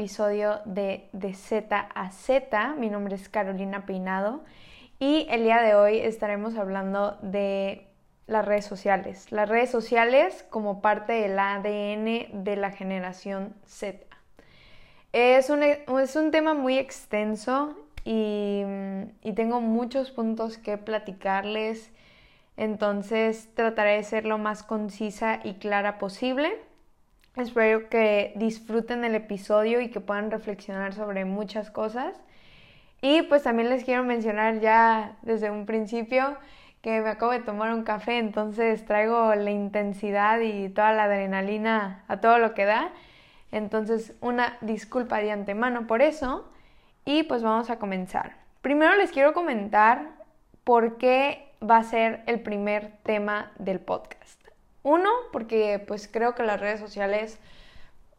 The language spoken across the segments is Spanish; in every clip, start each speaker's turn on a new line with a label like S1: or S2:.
S1: episodio de De Z a Z. Mi nombre es Carolina Peinado y el día de hoy estaremos hablando de las redes sociales. Las redes sociales como parte del ADN de la generación Z. Es un, es un tema muy extenso y, y tengo muchos puntos que platicarles, entonces trataré de ser lo más concisa y clara posible. Espero que disfruten el episodio y que puedan reflexionar sobre muchas cosas. Y pues también les quiero mencionar ya desde un principio que me acabo de tomar un café, entonces traigo la intensidad y toda la adrenalina a todo lo que da. Entonces una disculpa de antemano por eso. Y pues vamos a comenzar. Primero les quiero comentar por qué va a ser el primer tema del podcast. Uno, porque pues creo que las redes sociales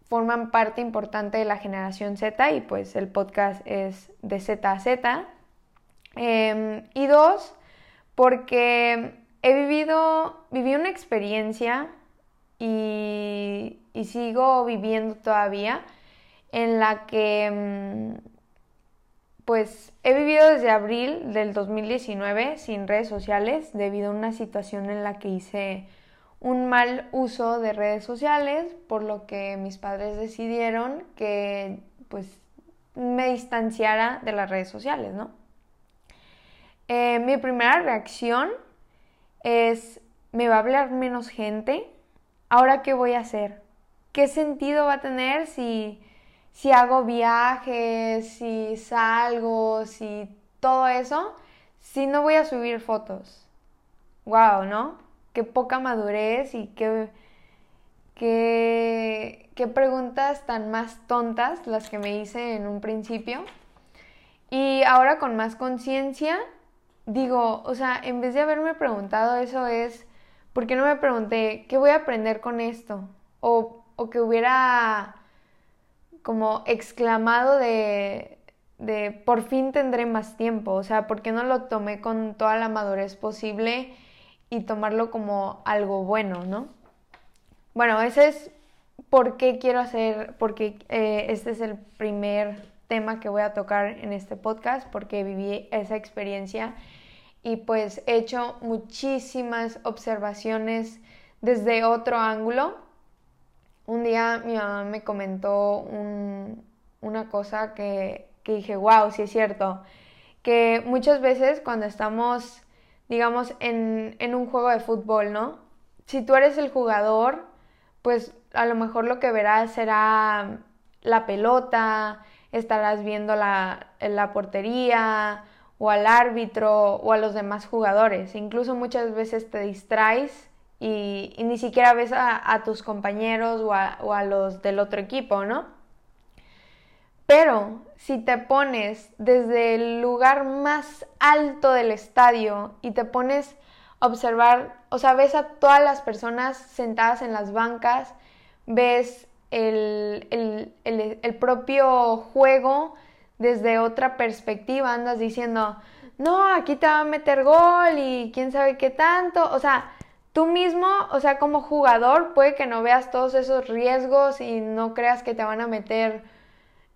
S1: forman parte importante de la generación Z y pues el podcast es de Z a Z. Em, y dos, porque he vivido, viví una experiencia y, y sigo viviendo todavía en la que em, pues he vivido desde abril del 2019 sin redes sociales debido a una situación en la que hice un mal uso de redes sociales, por lo que mis padres decidieron que pues me distanciara de las redes sociales, ¿no? Eh, mi primera reacción es, ¿me va a hablar menos gente? ¿Ahora qué voy a hacer? ¿Qué sentido va a tener si, si hago viajes, si salgo, si todo eso, si no voy a subir fotos? Wow, ¿no? Qué poca madurez y qué, qué, preguntas tan más tontas las que me hice en un principio. Y ahora con más conciencia, digo, o sea, en vez de haberme preguntado eso es, ¿por qué no me pregunté qué voy a aprender con esto? O, o que hubiera como exclamado de, de por fin tendré más tiempo, o sea, ¿por qué no lo tomé con toda la madurez posible? Y tomarlo como algo bueno, ¿no? Bueno, ese es por qué quiero hacer, porque eh, este es el primer tema que voy a tocar en este podcast, porque viví esa experiencia y pues he hecho muchísimas observaciones desde otro ángulo. Un día mi mamá me comentó una cosa que, que dije, wow, sí es cierto, que muchas veces cuando estamos digamos, en, un juego de fútbol, ¿no? Si tú eres el jugador, pues a lo mejor lo que verás será la pelota, estarás viendo la, la portería o al árbitro o a los demás jugadores. Incluso muchas veces te distraes y, ni siquiera ves a, tus compañeros o a, o a los del otro equipo, ¿no? Pero si te pones desde el lugar más alto del estadio y te pones a observar, o sea, ves a todas las personas sentadas en las bancas, ves el, propio juego desde otra perspectiva, andas diciendo, no, aquí te va a meter gol y quién sabe qué tanto, o sea, tú mismo, o sea, como jugador, puede que no veas todos esos riesgos y no creas que te van a meter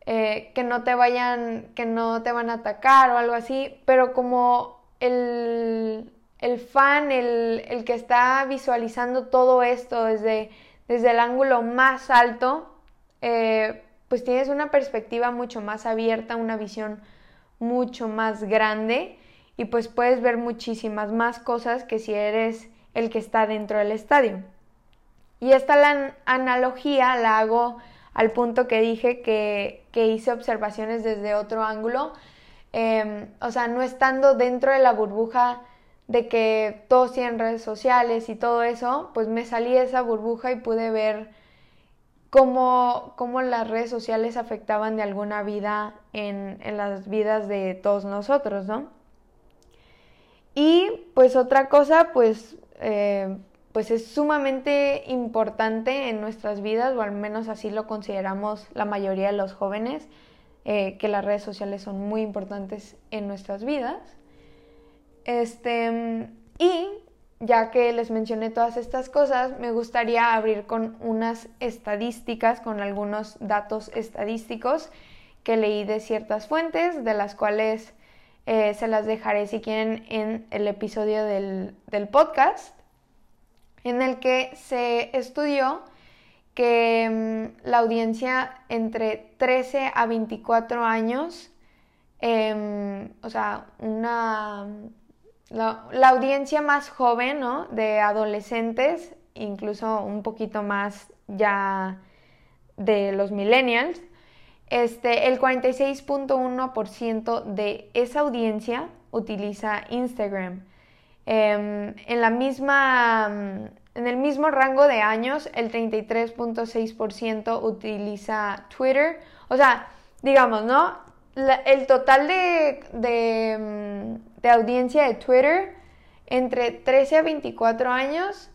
S1: eh, que no te vayan, que no te van a atacar o algo así, pero como el, el fan, el, el, que está visualizando todo esto desde, desde el ángulo más alto, eh, pues tienes una perspectiva mucho más abierta, una visión mucho más grande y pues puedes ver muchísimas más cosas que si eres el que está dentro del estadio. Y esta la analogía la hago al punto que dije que, hice observaciones desde otro ángulo. Em, o sea, no estando dentro de la burbuja de que todos tienen redes sociales y todo eso, pues me salí de esa burbuja y pude ver cómo, cómo las redes sociales afectaban de alguna vida en, las vidas de todos nosotros, ¿no? Y pues otra cosa, pues eh, pues es sumamente importante en nuestras vidas, o al menos así lo consideramos la mayoría de los jóvenes, eh, que las redes sociales son muy importantes en nuestras vidas. Este, y ya que les mencioné todas estas cosas, me gustaría abrir con unas estadísticas, con algunos datos estadísticos que leí de ciertas fuentes, de las cuales eh, se las dejaré si quieren en el episodio del, del podcast, en el que se estudió que mm, la audiencia entre 13 a 24 años, em, o sea, una, la, audiencia más joven, ¿no? De adolescentes, incluso un poquito más ya de los millennials, este, el 46.1% de esa audiencia utiliza Instagram. Em, en la misma mm, en el mismo rango de años, el 33.6% utiliza Twitter. O sea, digamos, ¿no? el total de, mm, de, audiencia de Twitter entre 13 a 24 años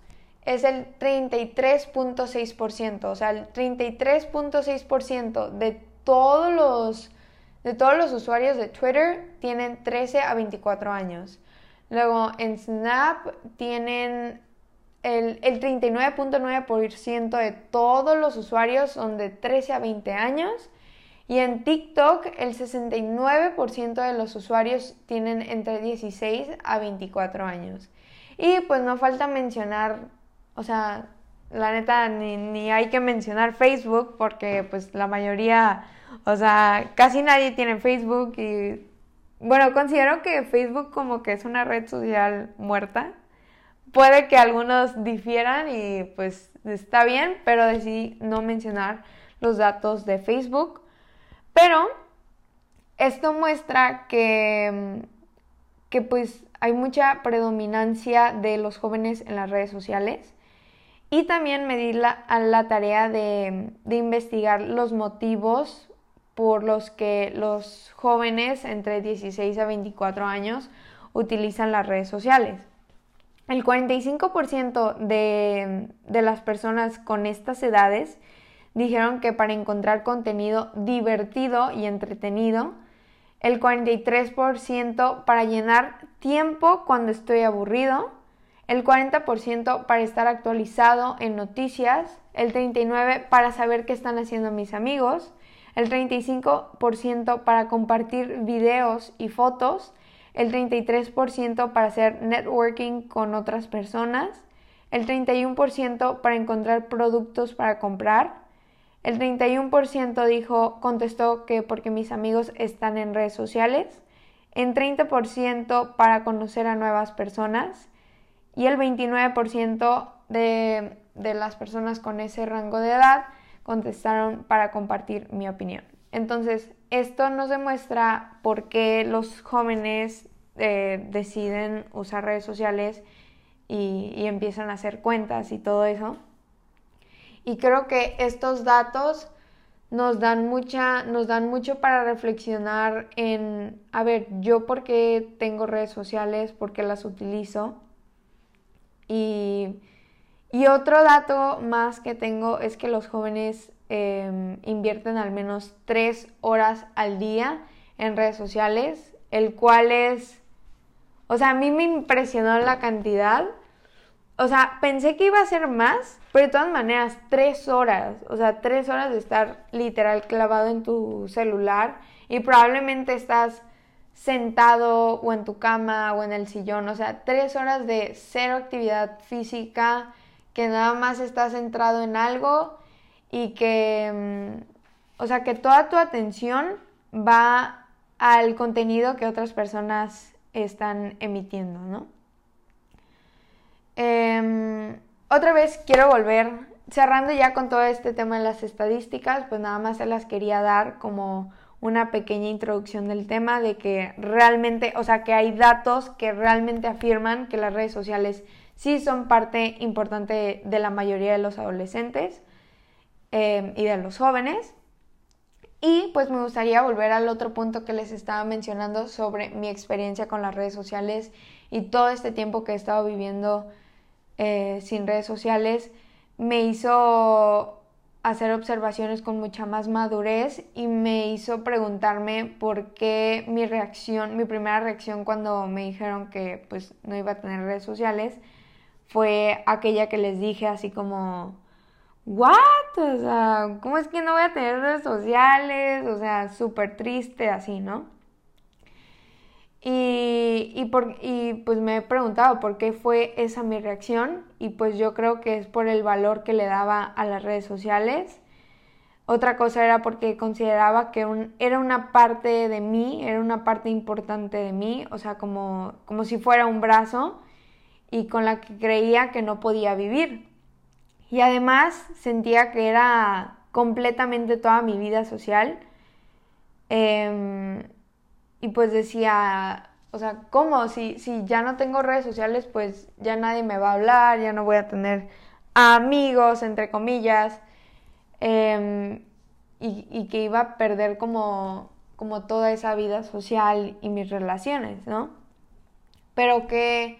S1: es el 33.6%. O sea, el 33.6% de todos los de todos los usuarios de Twitter tienen 13 a 24 años. Luego en Snap tienen el, 39.9% de todos los usuarios son de 13 a 20 años y en TikTok el 69% de los usuarios tienen entre 16 a 24 años. Y pues no falta mencionar, o sea, la neta ni, ni hay que mencionar Facebook porque pues la mayoría, o sea, casi nadie tiene Facebook y bueno, considero que Facebook como que es una red social muerta puede que algunos difieran y pues está bien, pero decidí no mencionar los datos de Facebook. Pero esto muestra que, que pues hay mucha predominancia de los jóvenes en las redes sociales y también me di la, a la tarea de, de investigar los motivos por los que los jóvenes entre 16 a 24 años utilizan las redes sociales. El 45% de, de las personas con estas edades dijeron que para encontrar contenido divertido y entretenido, el 43% para llenar tiempo cuando estoy aburrido, el 40% para estar actualizado en noticias, el 39% para saber qué están haciendo mis amigos, el 35% para compartir videos y fotos, el 33% para hacer networking con otras personas, el 31% para encontrar productos para comprar, el 31% dijo, contestó que porque mis amigos están en redes sociales, el 30% para conocer a nuevas personas y el 29% de, de las personas con ese rango de edad contestaron para compartir mi opinión. Entonces, esto nos demuestra por qué los jóvenes eh, deciden usar redes sociales y, empiezan a hacer cuentas y todo eso. Y creo que estos datos nos dan mucha, nos dan mucho para reflexionar en, a ver, yo por qué tengo redes sociales, por qué las utilizo. Y, otro dato más que tengo es que los jóvenes em, invierten al menos tres horas al día en redes sociales, el cual es, o sea, a mí me impresionó la cantidad. O sea, pensé que iba a ser más, pero de todas maneras, tres horas, o sea, tres horas de estar literal clavado en tu celular y probablemente estás sentado o en tu cama o en el sillón, o sea, tres horas de cero actividad física, que nada más estás centrado en algo y que, mm, o sea, que toda tu atención va al contenido que otras personas están emitiendo, ¿no? Em, otra vez quiero volver, cerrando ya con todo este tema de las estadísticas, pues nada más se las quería dar como una pequeña introducción del tema de que realmente, o sea, que hay datos que realmente afirman que las redes sociales sí son parte importante de la mayoría de los adolescentes em, y de los jóvenes. Y pues me gustaría volver al otro punto que les estaba mencionando sobre mi experiencia con las redes sociales y todo este tiempo que he estado viviendo eh, sin redes sociales me hizo hacer observaciones con mucha más madurez y me hizo preguntarme por qué mi reacción, mi primera reacción cuando me dijeron que pues no iba a tener redes sociales, fue aquella que les dije así como, ¿what? O sea, ¿cómo es que no voy a tener redes sociales? O sea, súper triste así, ¿no? Y, y, por, y pues me he preguntado por qué fue esa mi reacción y pues yo creo que es por el valor que le daba a las redes sociales. Otra cosa era porque consideraba que un, era una parte de mí, era una parte importante de mí, o sea, como, como si fuera un brazo y con la que creía que no podía vivir. Y además sentía que era completamente toda mi vida social. Em, y pues decía, o sea, ¿cómo? Si, si ya no tengo redes sociales, pues ya nadie me va a hablar, ya no voy a tener amigos, entre comillas, em, y, y, que iba a perder como, como toda esa vida social y mis relaciones, ¿no? Pero que,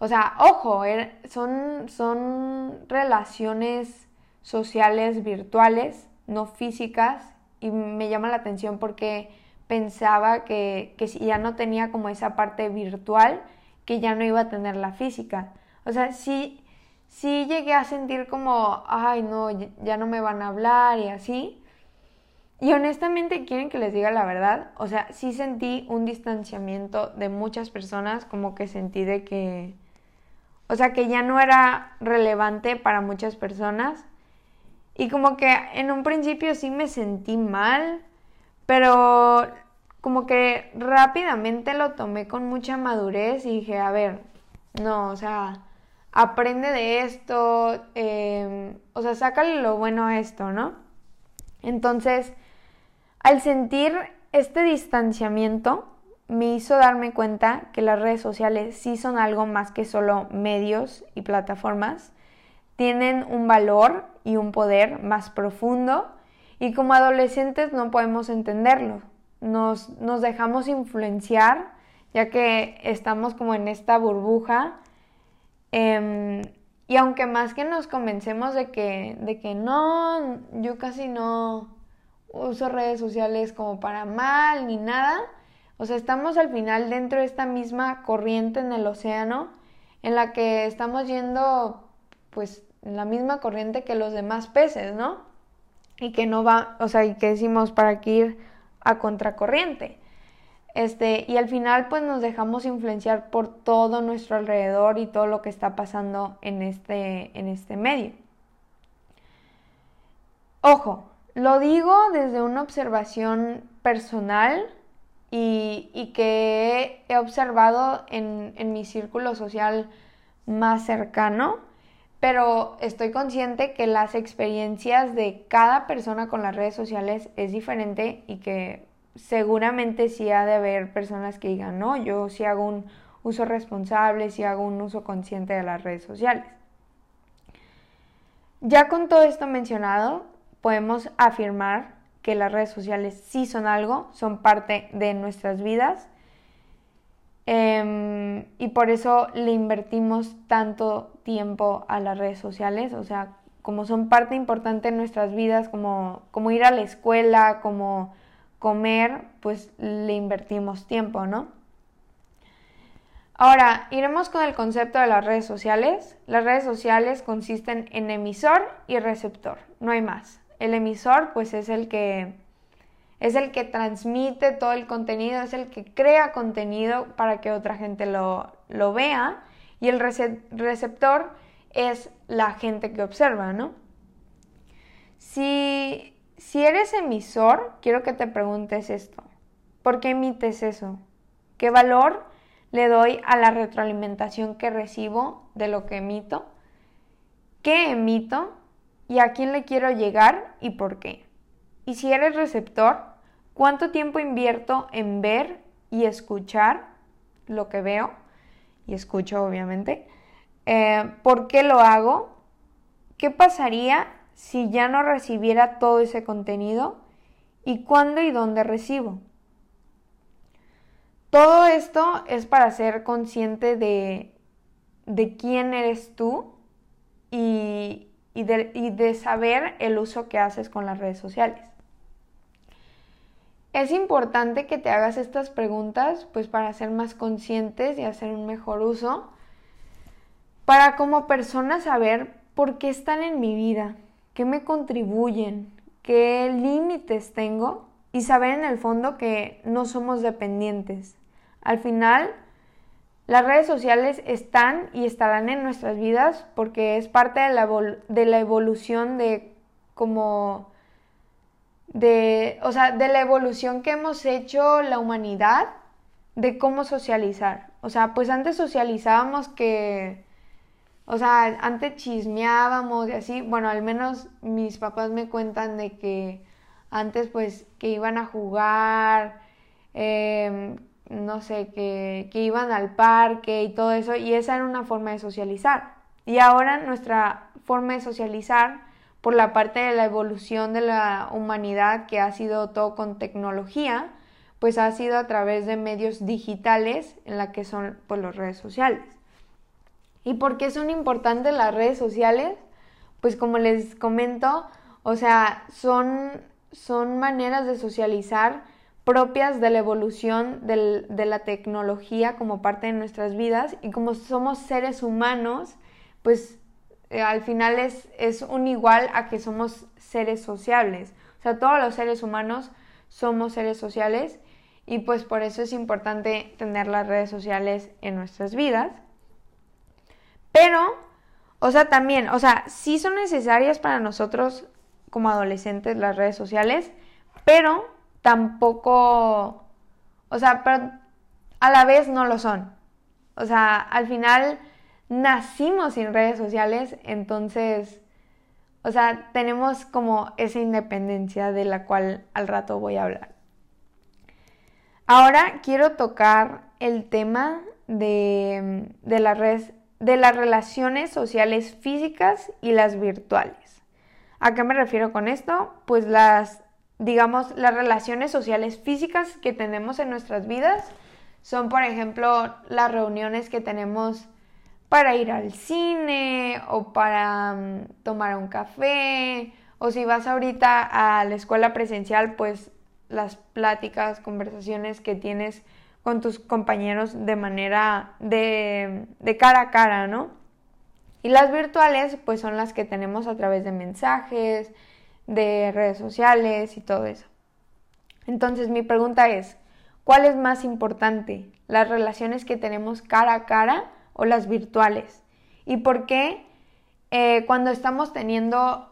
S1: o sea, ojo, er, son, son relaciones sociales virtuales, no físicas, y me llama la atención porque pensaba que, que si ya no tenía como esa parte virtual, que ya no iba a tener la física. O sea, sí, sí llegué a sentir como, ay, no, ya no me van a hablar y así. Y honestamente, quieren que les diga la verdad, o sea, sí sentí un distanciamiento de muchas personas, como que sentí de que, o sea, que ya no era relevante para muchas personas. Y como que en un principio sí me sentí mal, pero como que rápidamente lo tomé con mucha madurez y dije, a ver, no, o sea, aprende de esto, em, o sea, sácale lo bueno a esto, ¿no? Entonces, al sentir este distanciamiento, me hizo darme cuenta que las redes sociales sí son algo más que solo medios y plataformas, tienen un valor y un poder más profundo y como adolescentes no podemos entenderlo. Nos, nos dejamos influenciar ya que estamos como en esta burbuja. Em, y aunque más que nos convencemos de que, de que no, yo casi no uso redes sociales como para mal ni nada, o sea, estamos al final dentro de esta misma corriente en el océano en la que estamos yendo pues la misma corriente que los demás peces, ¿no? y que no va, o sea, y que decimos para que ir a contracorriente. Este, y al final pues nos dejamos influenciar por todo nuestro alrededor y todo lo que está pasando en este, en este medio. Ojo, lo digo desde una observación personal y, que he observado en, en mi círculo social más cercano pero estoy consciente que las experiencias de cada persona con las redes sociales es diferente y que seguramente sí ha de haber personas que digan, no, yo sí hago un uso responsable, sí hago un uso consciente de las redes sociales. Ya con todo esto mencionado, podemos afirmar que las redes sociales sí son algo, son parte de nuestras vidas Em, y por eso le invertimos tanto tiempo a las redes sociales, o sea, como son parte importante en nuestras vidas, como, como ir a la escuela, como comer, pues le invertimos tiempo, ¿no? Ahora, iremos con el concepto de las redes sociales. Las redes sociales consisten en emisor y receptor, no hay más. El emisor, pues es el que es el que transmite todo el contenido, es el que crea contenido para que otra gente lo, vea y el receptor es la gente que observa, ¿no? Si, si eres emisor, quiero que te preguntes esto. ¿Por qué emites eso? ¿Qué valor le doy a la retroalimentación que recibo de lo que emito? ¿Qué emito? ¿Y a quién le quiero llegar y por qué? Y si eres receptor, ¿Cuánto tiempo invierto en ver y escuchar lo que veo? Y escucho, obviamente. Eh, ¿Por qué lo hago? ¿Qué pasaría si ya no recibiera todo ese contenido? ¿Y cuándo y dónde recibo? Todo esto es para ser consciente de, de quién eres tú y, y, de, saber el uso que haces con las redes sociales. Es importante que te hagas estas preguntas pues para ser más conscientes y hacer un mejor uso. para como persona saber por qué están en mi vida, qué me contribuyen, qué límites tengo y saber en el fondo que no somos dependientes. Al final, las redes sociales están y estarán en nuestras vidas porque es parte de la, de la evolución de como de, o sea, de la evolución que hemos hecho la humanidad de cómo socializar. O sea, pues antes socializábamos que, o sea, antes chismeábamos y así. Bueno, al menos mis papás me cuentan de que antes pues que iban a jugar, em, no sé, que, que iban al parque y todo eso. Y esa era una forma de socializar. Y ahora nuestra forma de socializar por la parte de la evolución de la humanidad que ha sido todo con tecnología, pues ha sido a través de medios digitales en la que son pues las redes sociales. ¿Y por qué son importantes las redes sociales? Pues como les comento, o sea, son, son maneras de socializar propias de la evolución de la tecnología como parte de nuestras vidas y como somos seres humanos, pues eh, al final es, un igual a que somos seres sociables. O sea, todos los seres humanos somos seres sociales y pues por eso es importante tener las redes sociales en nuestras vidas. Pero, o sea, también, o sea, sí son necesarias para nosotros como adolescentes las redes sociales, pero tampoco, o sea, pero a la vez no lo son. O sea, al final nacimos sin redes sociales, entonces, o sea, tenemos como esa independencia de la cual al rato voy a hablar. Ahora quiero tocar el tema de, de, las de las relaciones sociales físicas y las virtuales. ¿A qué me refiero con esto? Pues las, digamos, las relaciones sociales físicas que tenemos en nuestras vidas son, por ejemplo, las reuniones que tenemos para ir al cine o para mm, tomar un café o si vas ahorita a la escuela presencial, pues las pláticas, conversaciones que tienes con tus compañeros de manera de, de cara a cara, ¿no? Y las virtuales, pues son las que tenemos a través de mensajes, de redes sociales y todo eso. Entonces mi pregunta es, ¿cuál es más importante? ¿Las relaciones que tenemos cara a cara o las virtuales. ¿Y por qué eh, cuando estamos teniendo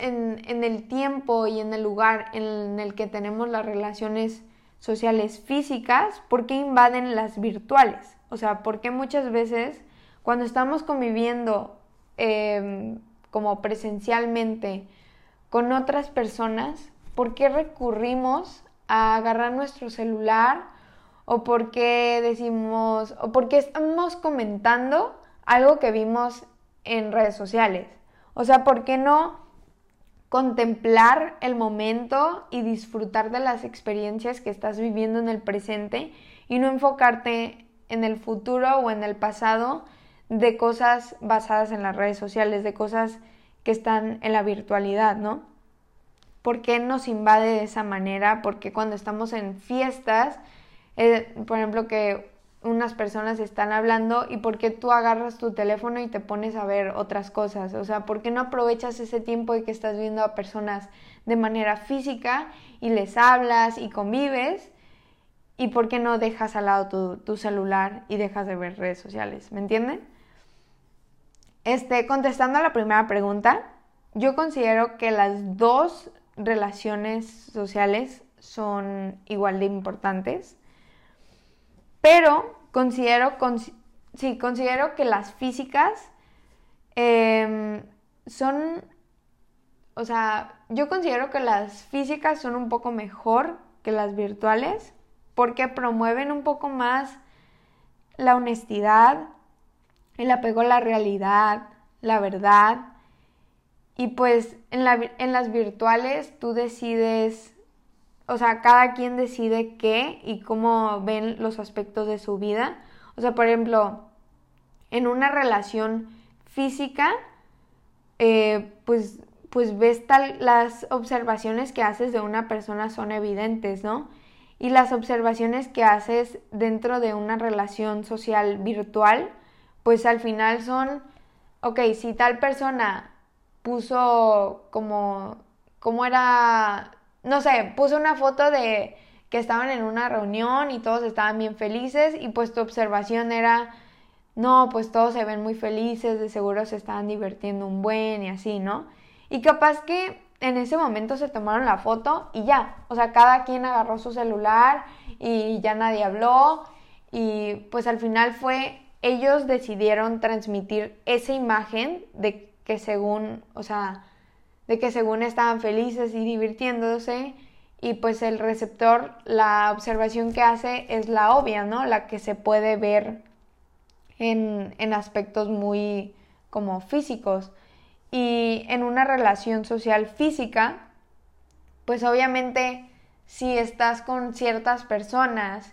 S1: en, el tiempo y en el lugar en el que tenemos las relaciones sociales físicas, por qué invaden las virtuales? O sea, ¿por qué muchas veces cuando estamos conviviendo em, como presencialmente con otras personas, ¿por qué recurrimos a agarrar nuestro celular o porque decimos, o porque estamos comentando algo que vimos en redes sociales. O sea, ¿por qué no contemplar el momento y disfrutar de las experiencias que estás viviendo en el presente y no enfocarte en el futuro o en el pasado de cosas basadas en las redes sociales, de cosas que están en la virtualidad, ¿no? ¿Por qué nos invade de esa manera? Porque cuando estamos en fiestas eh, por ejemplo, que unas personas están hablando y por qué tú agarras tu teléfono y te pones a ver otras cosas. O sea, ¿por qué no aprovechas ese tiempo de que estás viendo a personas de manera física y les hablas y convives? ¿Y por qué no dejas al lado tu, tu celular y dejas de ver redes sociales? ¿Me entienden? Este, contestando a la primera pregunta, yo considero que las dos relaciones sociales son igual de importantes. Pero considero, considero que las físicas em, son, o sea, yo considero que las físicas son un poco mejor que las virtuales porque promueven un poco más la honestidad, el apego a la realidad, la verdad. Y pues en, las virtuales tú decides o sea, cada quien decide qué y cómo ven los aspectos de su vida. O sea, por ejemplo, en una relación física, eh, pues, pues ves tal, las observaciones que haces de una persona son evidentes, ¿no? Y las observaciones que haces dentro de una relación social virtual, pues al final son, ok, si tal persona puso como, como era, no sé, puso una foto de que estaban en una reunión y todos estaban bien felices y pues tu observación era, no, pues todos se ven muy felices, de seguro se estaban divirtiendo un buen y así, ¿no? Y capaz que en ese momento se tomaron la foto y ya, o sea, cada quien agarró su celular y ya nadie habló y pues al final fue, ellos decidieron transmitir esa imagen de que según, o sea, de que según estaban felices y divirtiéndose y pues el receptor, la observación que hace es la obvia, ¿no? La que se puede ver en, en aspectos muy como físicos. Y en una relación social física, pues obviamente si estás con ciertas personas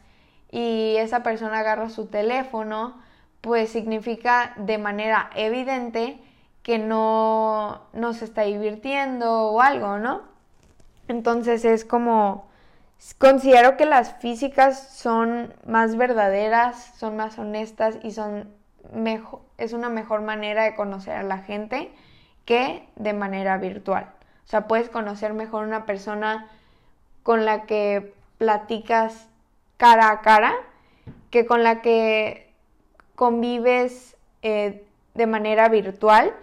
S1: y esa persona agarra su teléfono, pues significa de manera evidente que no, no se está divirtiendo o algo, ¿no? Entonces es como, considero que las físicas son más verdaderas, son más honestas y son mejor, es una mejor manera de conocer a la gente que de manera virtual. O sea, puedes conocer mejor una persona con la que platicas cara a cara que con la que convives eh, de manera virtual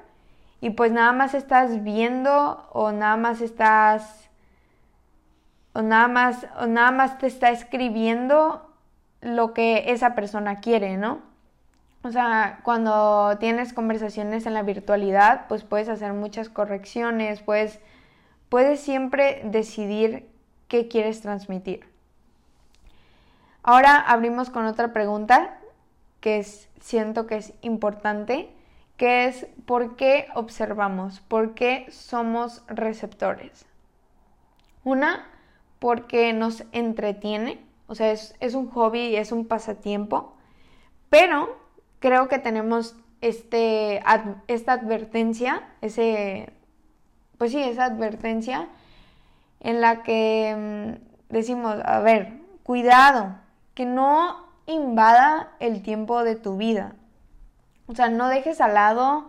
S1: y pues nada más estás viendo o nada más estás o nada más o nada más te está escribiendo lo que esa persona quiere, ¿no? O sea, cuando tienes conversaciones en la virtualidad, pues puedes hacer muchas correcciones, puedes, puedes siempre decidir qué quieres transmitir. Ahora abrimos con otra pregunta que es, siento que es importante, que es ¿por qué observamos? ¿Por qué somos receptores? Una, porque nos entretiene, o sea, es, es un hobby es un pasatiempo, pero creo que tenemos este, esta advertencia, ese, pues sí, esa advertencia en la que mm, decimos, a ver, cuidado, que no invada el tiempo de tu vida. O sea, no dejes al lado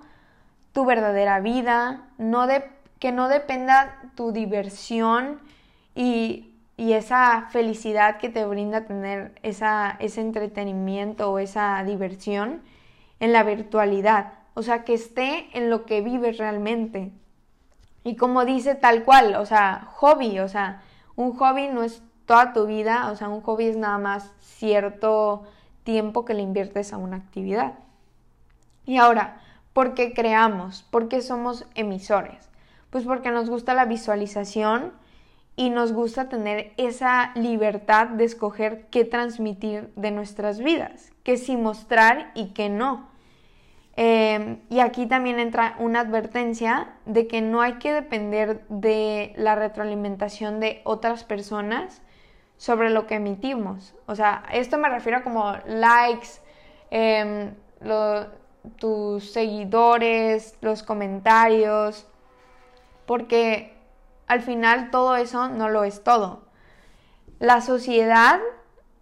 S1: tu verdadera vida, que no dependa tu diversión y y esa felicidad que te brinda tener esa, ese entretenimiento o esa diversión en la virtualidad. O sea, que esté en lo que vives realmente. Y como dice tal cual, o sea, hobby, o sea, un hobby no es toda tu vida, o sea, un hobby es nada más cierto tiempo que le inviertes a una actividad. Y ahora, ¿por qué creamos? ¿Por qué somos emisores? Pues porque nos gusta la visualización, y nos gusta tener esa libertad de escoger qué transmitir de nuestras vidas, qué sí mostrar y qué no. Em, y aquí también entra una advertencia de que no hay que depender de la retroalimentación de otras personas sobre lo que emitimos. O sea, esto me refiero a como likes, em, tus seguidores, los comentarios, porque al final todo eso no lo es todo. La sociedad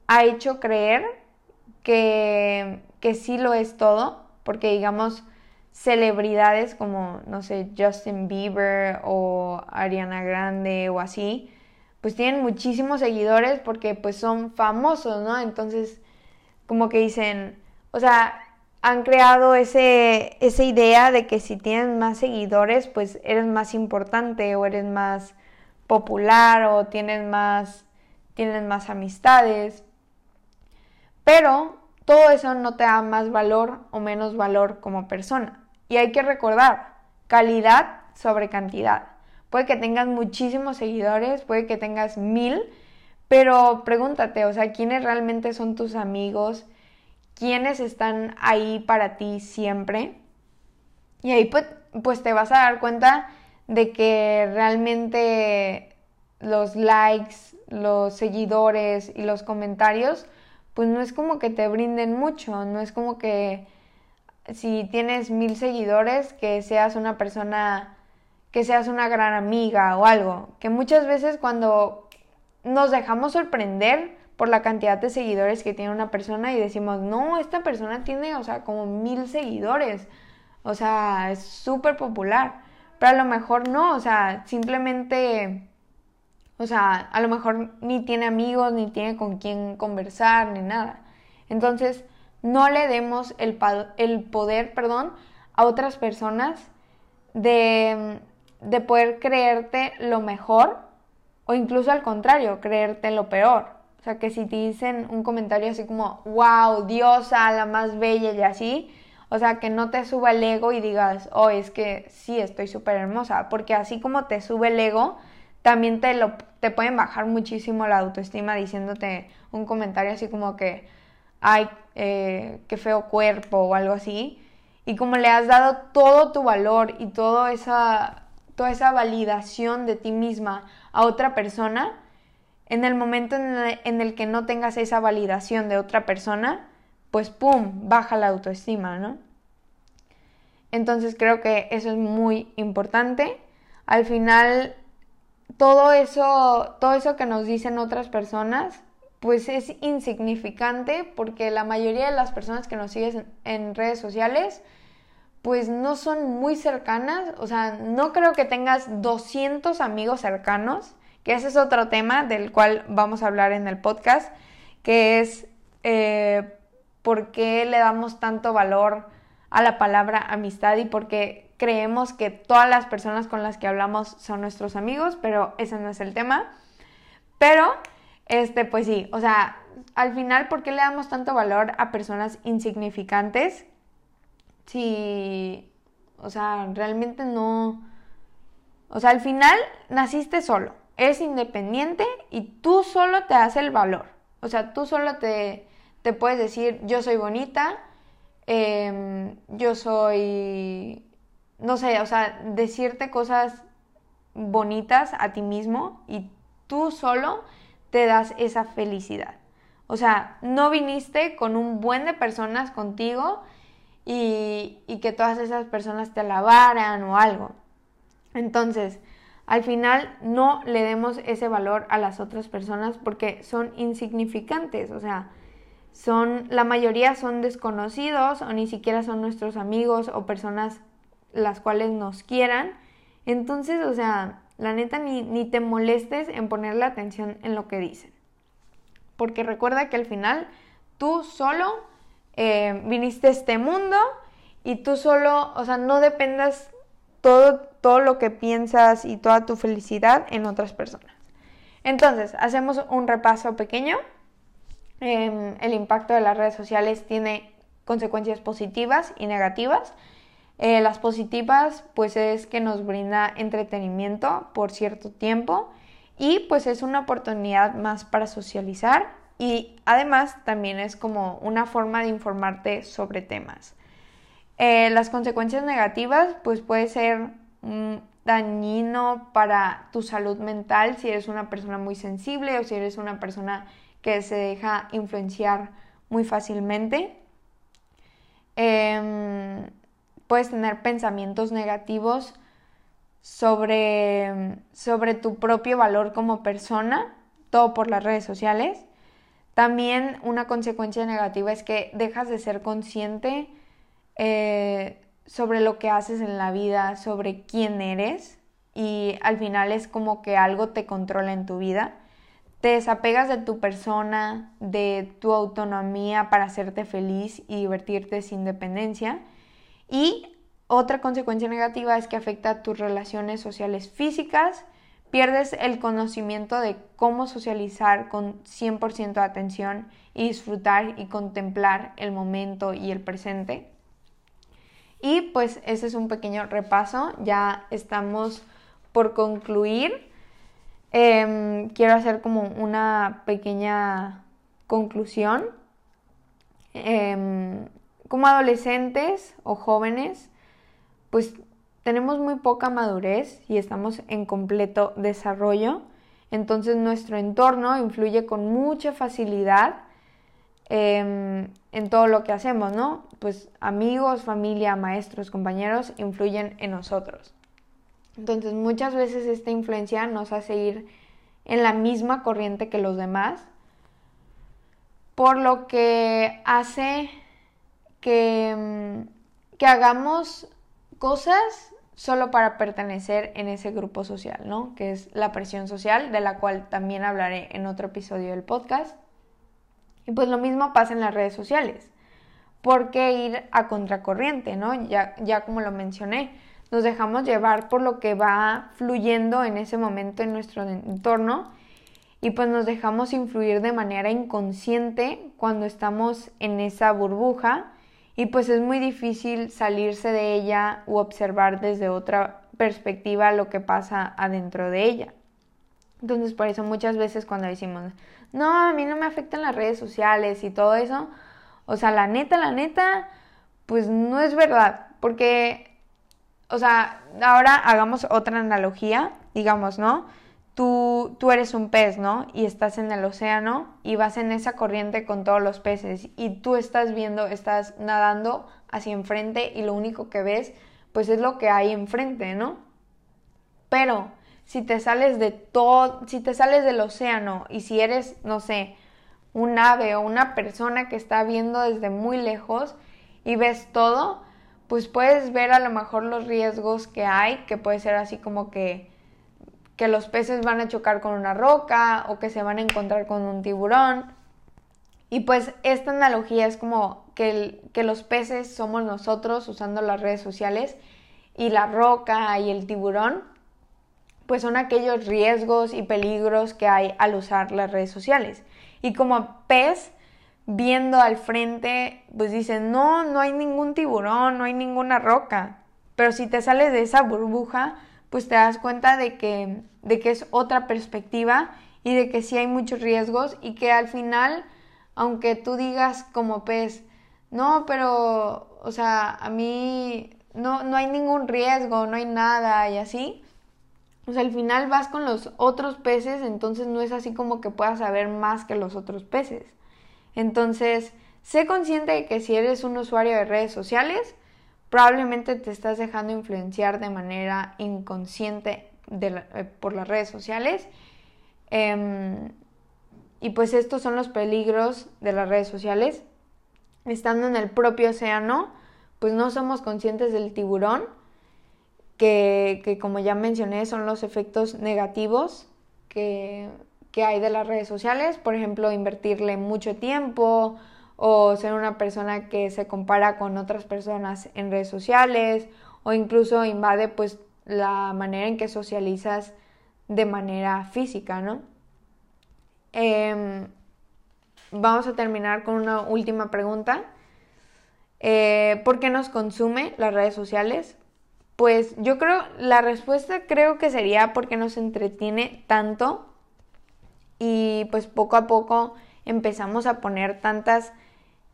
S1: ha hecho creer que, que sí lo es todo, porque digamos, celebridades como, no sé, Justin Bieber o Ariana Grande o así, pues tienen muchísimos seguidores porque pues son famosos, ¿no? Entonces, como que dicen, o sea, han creado ese, esa idea de que si tienes más seguidores, pues eres más importante o eres más popular o tienes más, tienes más amistades. Pero todo eso no te da más valor o menos valor como persona. Y hay que recordar, calidad sobre cantidad. Puede que tengas muchísimos seguidores, puede que tengas mil, pero pregúntate, o sea, ¿quiénes realmente son tus amigos? quiénes están ahí para ti siempre. Y ahí pues, pues, te vas a dar cuenta de que realmente los likes, los seguidores y los comentarios, pues no es como que te brinden mucho, no es como que si tienes mil seguidores, que seas una persona, que seas una gran amiga o algo, que muchas veces cuando nos dejamos sorprender por la cantidad de seguidores que tiene una persona y decimos, no, esta persona tiene, o sea, como mil seguidores. O sea, es súper popular. Pero a lo mejor no, o sea, simplemente, o sea, a lo mejor ni tiene amigos, ni tiene con quién conversar, ni nada. Entonces, no le demos el, el poder, perdón, a otras personas de, de poder creerte lo mejor o incluso al contrario, creerte lo peor. O sea, que si te dicen un comentario así como, wow, diosa, la más bella y así, o sea, que no te suba el ego y digas, oh, es que sí, estoy súper hermosa. Porque así como te sube el ego, también te, lo, te pueden bajar muchísimo la autoestima diciéndote un comentario así como que, ay, eh, qué feo cuerpo o algo así. Y como le has dado todo tu valor y toda esa, toda esa validación de ti misma a otra persona, en el momento en el, que no tengas esa validación de otra persona, pues ¡pum! baja la autoestima, ¿no? Entonces creo que eso es muy importante. Al final, todo eso, todo eso que nos dicen otras personas, pues es insignificante porque la mayoría de las personas que nos siguen en redes sociales, pues no son muy cercanas. O sea, no creo que tengas 200 amigos cercanos que ese es otro tema del cual vamos a hablar en el podcast, que es eh, por qué le damos tanto valor a la palabra amistad y por qué creemos que todas las personas con las que hablamos son nuestros amigos, pero ese no es el tema. Pero, este, pues sí, o sea, al final, ¿por qué le damos tanto valor a personas insignificantes? Si, o sea, realmente no... O sea, al final naciste solo es independiente y tú solo te das el valor. O sea, tú solo te, te puedes decir, yo soy bonita, em, yo soy, no sé, o sea, decirte cosas bonitas a ti mismo y tú solo te das esa felicidad. O sea, no viniste con un buen de personas contigo y, que todas esas personas te alabaran o algo. Entonces, al final no le demos ese valor a las otras personas porque son insignificantes, o sea, son la mayoría son desconocidos o ni siquiera son nuestros amigos o personas las cuales nos quieran. Entonces, o sea, la neta ni, ni te molestes en ponerle atención en lo que dicen. Porque recuerda que al final tú solo eh, viniste a este mundo y tú solo, o sea, no dependas todo, todo lo que piensas y toda tu felicidad en otras personas. Entonces, hacemos un repaso pequeño. Em, el impacto de las redes sociales tiene consecuencias positivas y negativas. Eh, las positivas, pues es que nos brinda entretenimiento por cierto tiempo y pues es una oportunidad más para socializar y además también es como una forma de informarte sobre temas. Eh, las consecuencias negativas, pues puede ser dañino para tu salud mental si eres una persona muy sensible o si eres una persona que se deja influenciar muy fácilmente. Em, puedes tener pensamientos negativos sobre, sobre tu propio valor como persona, todo por las redes sociales. También una consecuencia negativa es que dejas de ser consciente eh, sobre lo que haces en la vida, sobre quién eres y al final es como que algo te controla en tu vida. Te desapegas de tu persona, de tu autonomía para hacerte feliz y divertirte sin dependencia. Y otra consecuencia negativa es que afecta a tus relaciones sociales físicas, pierdes el conocimiento de cómo socializar con 100% de atención y disfrutar y contemplar el momento y el presente. Y pues ese es un pequeño repaso, ya estamos por concluir. Em, quiero hacer como una pequeña conclusión. Em, como adolescentes o jóvenes, pues tenemos muy poca madurez y estamos en completo desarrollo. Entonces nuestro entorno influye con mucha facilidad Em, en todo lo que hacemos, ¿no? Pues amigos, familia, maestros, compañeros influyen en nosotros. Entonces muchas veces esta influencia nos hace ir en la misma corriente que los demás por lo que hace que, mm, que hagamos cosas solo para pertenecer en ese grupo social, ¿no? Que es la presión social, de la cual también hablaré en otro episodio del podcast. Y pues lo mismo pasa en las redes sociales. ¿Por qué ir a contracorriente, no? Ya, ya como lo mencioné, nos dejamos llevar por lo que va fluyendo en ese momento en nuestro entorno y pues nos dejamos influir de manera inconsciente cuando estamos en esa burbuja y pues es muy difícil salirse de ella u observar desde otra perspectiva lo que pasa adentro de ella. Entonces por eso muchas veces cuando decimos, no, a mí no me afectan las redes sociales y todo eso, o sea, la neta, la neta, pues no es verdad, porque, o sea, ahora hagamos otra analogía, digamos, ¿no? Tú, tú eres un pez, ¿no? Y estás en el océano y vas en esa corriente con todos los peces y tú estás viendo, estás nadando hacia enfrente y lo único que ves pues es lo que hay enfrente, ¿no? Pero si te sales de todo, si te sales del océano y si eres, no sé, un ave o una persona que está viendo desde muy lejos y ves todo, pues puedes ver a lo mejor los riesgos que hay, que puede ser así como que que los peces van a chocar con una roca o que se van a encontrar con un tiburón. Y pues esta analogía es como que, que los peces somos nosotros usando las redes sociales y la roca y el tiburón pues son aquellos riesgos y peligros que hay al usar las redes sociales. Y como pez, viendo al frente, pues dicen, no, no hay ningún tiburón, no hay ninguna roca. Pero si te sales de esa burbuja, pues te das cuenta de que, de que es otra perspectiva y de que sí hay muchos riesgos y que al final, aunque tú digas como pez, no, pero, o sea, a mí no, no hay ningún riesgo, no hay nada y así, o sea, al final vas con los otros peces, entonces no es así como que puedas saber más que los otros peces. Entonces, sé consciente de que si eres un usuario de redes sociales, probablemente te estás dejando influenciar de manera inconsciente eh, por las redes sociales. Em, y pues estos son los peligros de las redes sociales. Estando en el propio océano, pues no somos conscientes del tiburón, que, que como ya mencioné son los efectos negativos que, que hay de las redes sociales. Por ejemplo, invertirle mucho tiempo o ser una persona que se compara con otras personas en redes sociales o incluso invade pues la manera en que socializas de manera física, ¿no? Em, vamos a terminar con una última pregunta. Eh, ¿Por qué nos consume las redes sociales? Pues yo creo, la respuesta creo que sería porque nos entretiene tanto y pues poco a poco empezamos a poner tantas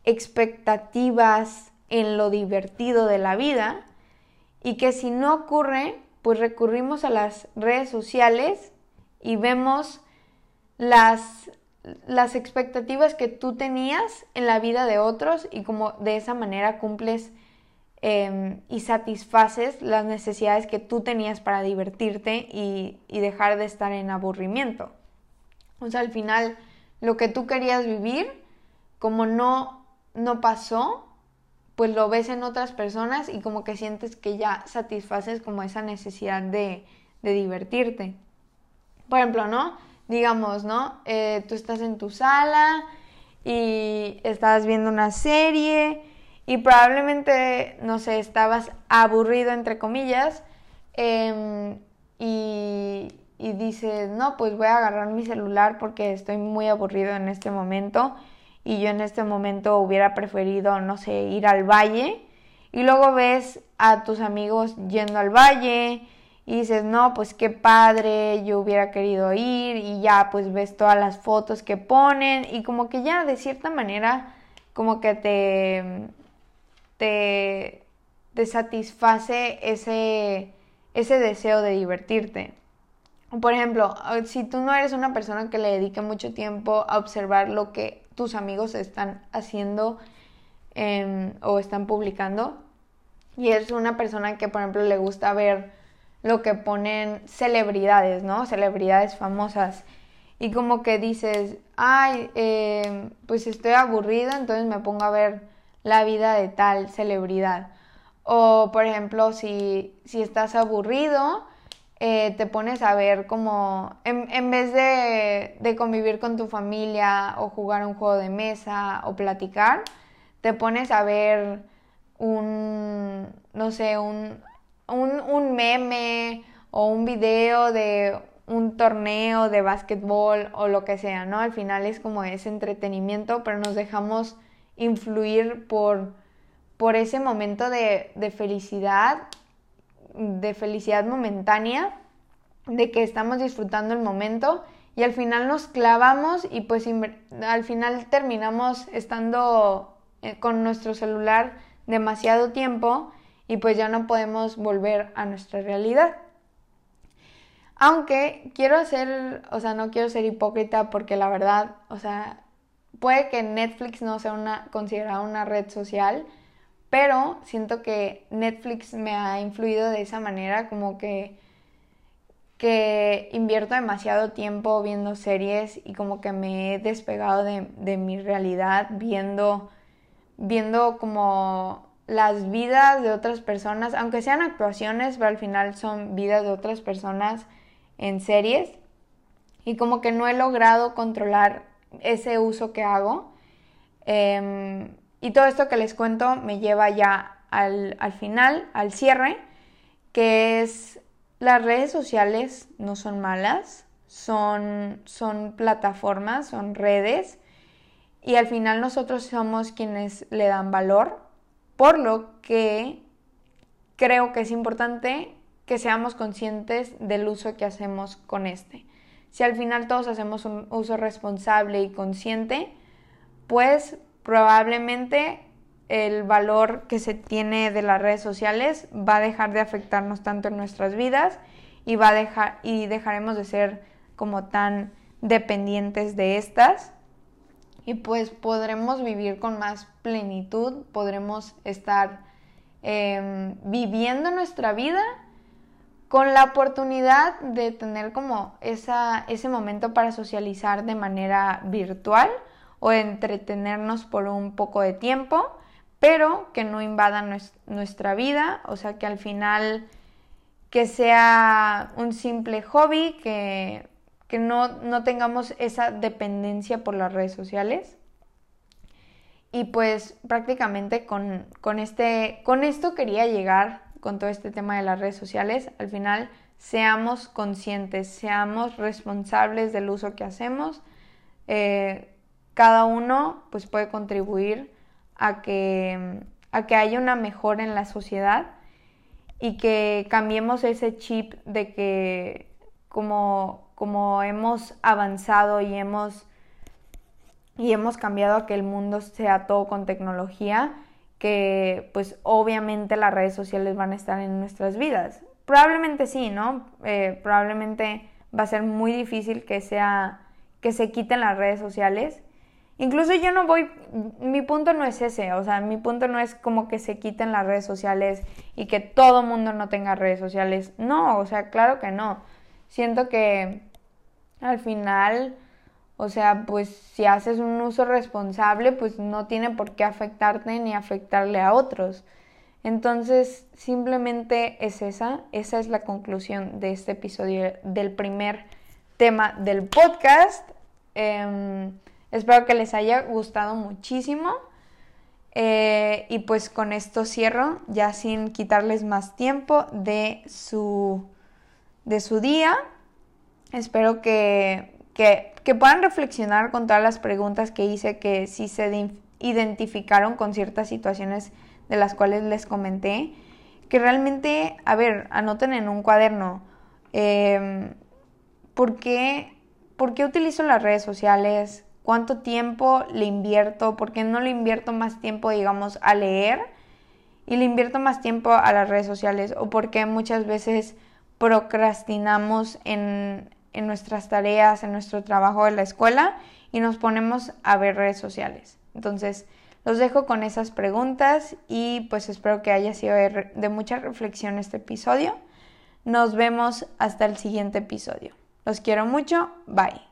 S1: expectativas en lo divertido de la vida y que si no ocurre, pues recurrimos a las redes sociales y vemos las, las expectativas que tú tenías en la vida de otros y como de esa manera cumples em, y satisfaces las necesidades que tú tenías para divertirte y, y dejar de estar en aburrimiento. O sea, al final, lo que tú querías vivir, como no no pasó, pues lo ves en otras personas y como que sientes que ya satisfaces como esa necesidad de, divertirte. Por ejemplo, ¿no? Digamos, ¿no? Eh, tú estás en tu sala y estás viendo una serie y probablemente, no sé, estabas aburrido, entre comillas, em, y, y dices, no, pues voy a agarrar mi celular porque estoy muy aburrido en este momento y yo en este momento hubiera preferido, no sé, ir al valle y luego ves a tus amigos yendo al valle y dices, no, pues qué padre, yo hubiera querido ir y ya pues ves todas las fotos que ponen y como que ya de cierta manera como que te, te, te satisface ese, ese deseo de divertirte. Por ejemplo, si tú no eres una persona que le dedique mucho tiempo a observar lo que tus amigos están haciendo em, o están publicando. Y es una persona que, por ejemplo, le gusta ver lo que ponen celebridades, ¿no? Celebridades famosas. y como que dices, ay, eh, pues estoy aburrida, entonces me pongo a ver la vida de tal celebridad. O, por ejemplo, si, si estás aburrido, eh, te pones a ver como, en, vez de, de, convivir con tu familia o jugar un juego de mesa o platicar, te pones a ver un, no sé, un, un, un meme o un video de un torneo de básquetbol o lo que sea, ¿no? Al final es como ese entretenimiento, pero nos dejamos influir por, por ese momento de, de felicidad, de felicidad momentánea, de que estamos disfrutando el momento y al final nos clavamos y pues al final terminamos estando eh, con nuestro celular demasiado tiempo y pues ya no podemos volver a nuestra realidad. Aunque quiero hacer, o sea, no quiero ser hipócrita porque la verdad, o sea, puede que Netflix no sea una, considerada una red social, pero siento que Netflix me ha influido de esa manera, como que, que invierto demasiado tiempo viendo series y como que me he despegado de, de mi realidad viendo, viendo como las vidas de otras personas, aunque sean actuaciones, pero al final son vidas de otras personas en series y como que no he logrado controlar ese uso que hago. Em, y todo esto que les cuento me lleva ya al, final, al cierre, que es las redes sociales no son malas, son, son plataformas, son redes, y al final nosotros somos quienes le dan valor, por lo que creo que es importante que seamos conscientes del uso que hacemos con este. Si al final todos hacemos un uso responsable y consciente, pues probablemente el valor que se tiene de las redes sociales va a dejar de afectarnos tanto en nuestras vidas y va a dejar y dejaremos de ser como tan dependientes de estas. Y pues podremos vivir con más plenitud, podremos estar em, viviendo nuestra vida con la oportunidad de tener como esa, ese momento para socializar de manera virtual o entretenernos por un poco de tiempo, pero que no invada nuestra vida, o sea que al final que sea un simple hobby, que, que no, no tengamos esa dependencia por las redes sociales. Y pues prácticamente con, con, este, con esto quería llegar con todo este tema de las redes sociales, al final seamos conscientes, seamos responsables del uso que hacemos. Eh, cada uno pues puede contribuir a que, a que haya una mejora en la sociedad y que cambiemos ese chip de que como, como hemos avanzado y hemos, y hemos cambiado a que el mundo sea todo con tecnología, que pues obviamente las redes sociales van a estar en nuestras vidas. Probablemente sí, ¿no? Eh, probablemente va a ser muy difícil que sea que se quiten las redes sociales. Incluso yo no voy, mi punto no es ese, o sea, mi punto no es como que se quiten las redes sociales y que todo mundo no tenga redes sociales. No, o sea, claro que no. Siento que al final o sea, pues si haces un uso responsable, pues no tiene por qué afectarte ni afectarle a otros. Entonces, simplemente es esa, esa es la conclusión de este episodio del primer tema del podcast. Em, espero que les haya gustado muchísimo. Eh, y pues con esto cierro, ya sin quitarles más tiempo de su, de su día. Espero que que, puedan reflexionar con todas las preguntas que hice, que si se identificaron con ciertas situaciones de las cuales les comenté, que realmente, a ver, anoten en un cuaderno, em, ¿por, qué, ¿por qué utilizo las redes sociales? ¿Cuánto tiempo le invierto? ¿Por qué no le invierto más tiempo, digamos, a leer? Y le invierto más tiempo a las redes sociales. ¿O por qué muchas veces procrastinamos en, en nuestras tareas, en nuestro trabajo de la escuela y nos ponemos a ver redes sociales. Entonces, los dejo con esas preguntas y pues espero que haya sido de, mucha reflexión este episodio. Nos vemos hasta el siguiente episodio. Los quiero mucho. Bye.